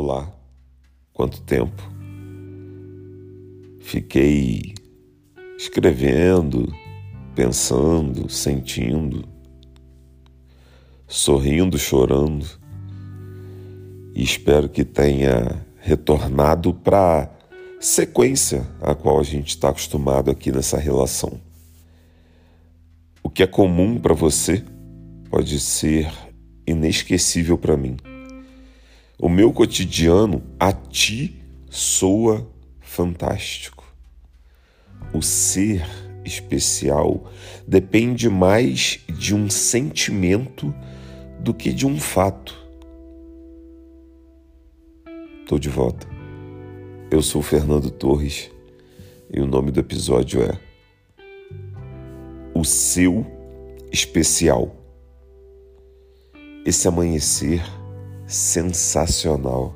lá quanto tempo. Fiquei escrevendo, pensando, sentindo, sorrindo, chorando. E espero que tenha retornado para a sequência a qual a gente está acostumado aqui nessa relação. O que é comum para você pode ser inesquecível para mim. O meu cotidiano a ti soa fantástico. O ser especial depende mais de um sentimento do que de um fato. Estou de volta. Eu sou Fernando Torres e o nome do episódio é O Seu Especial. Esse amanhecer sensacional,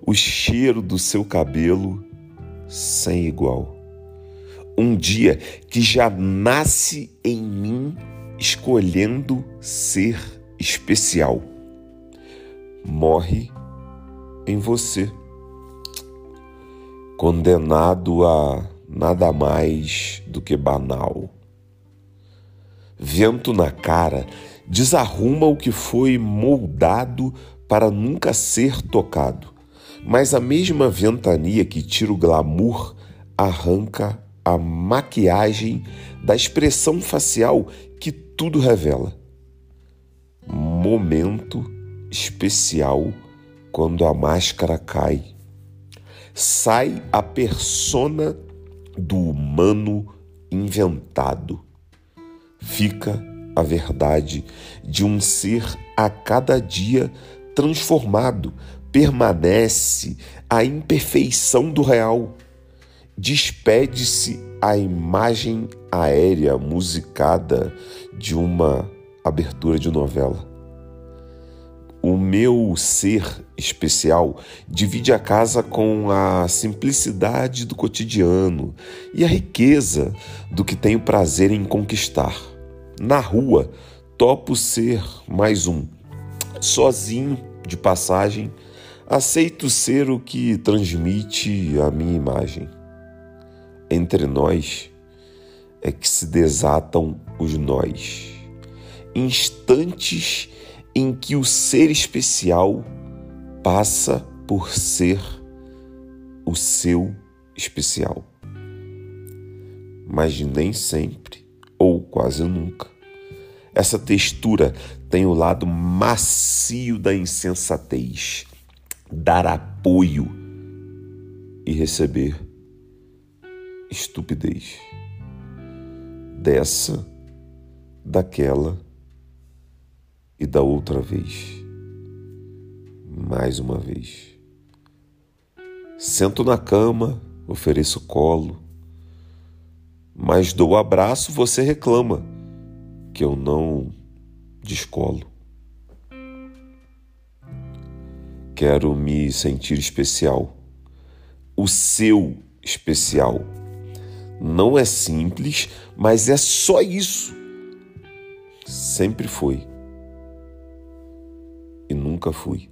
o cheiro do seu cabelo sem igual. Um dia que já nasce em mim escolhendo ser especial. Morre em você, condenado a nada mais do que banal. Vento na cara desarruma o que foi moldado para nunca ser tocado. Mas a mesma ventania que tira o glamour arranca a maquiagem da expressão facial que tudo revela. Momento especial quando a máscara cai. Sai a persona do humano inventado. Fica a verdade de um ser a cada dia transformado, permanece a imperfeição do real. Despede-se a imagem aérea musicada de uma abertura de novela. O meu ser especial divide a casa com a simplicidade do cotidiano e a riqueza do que tenho prazer em conquistar. Na rua, topo ser mais um sozinho, de passagem, aceito ser o que transmite a minha imagem. Entre nós é que se desatam os nós, instantes em que o ser especial passa por ser o seu especial. Mas nem sempre, quase nunca, essa textura tem o lado macio da insensatez, dar apoio e receber estupidez. Dessa, daquela e da outra vez. Mais uma vez. Sento na cama, ofereço colo, mas dou abraço, você reclama que eu não descolo. Quero me sentir especial. O seu especial. Não é simples, mas é só isso. Sempre foi. E nunca fui.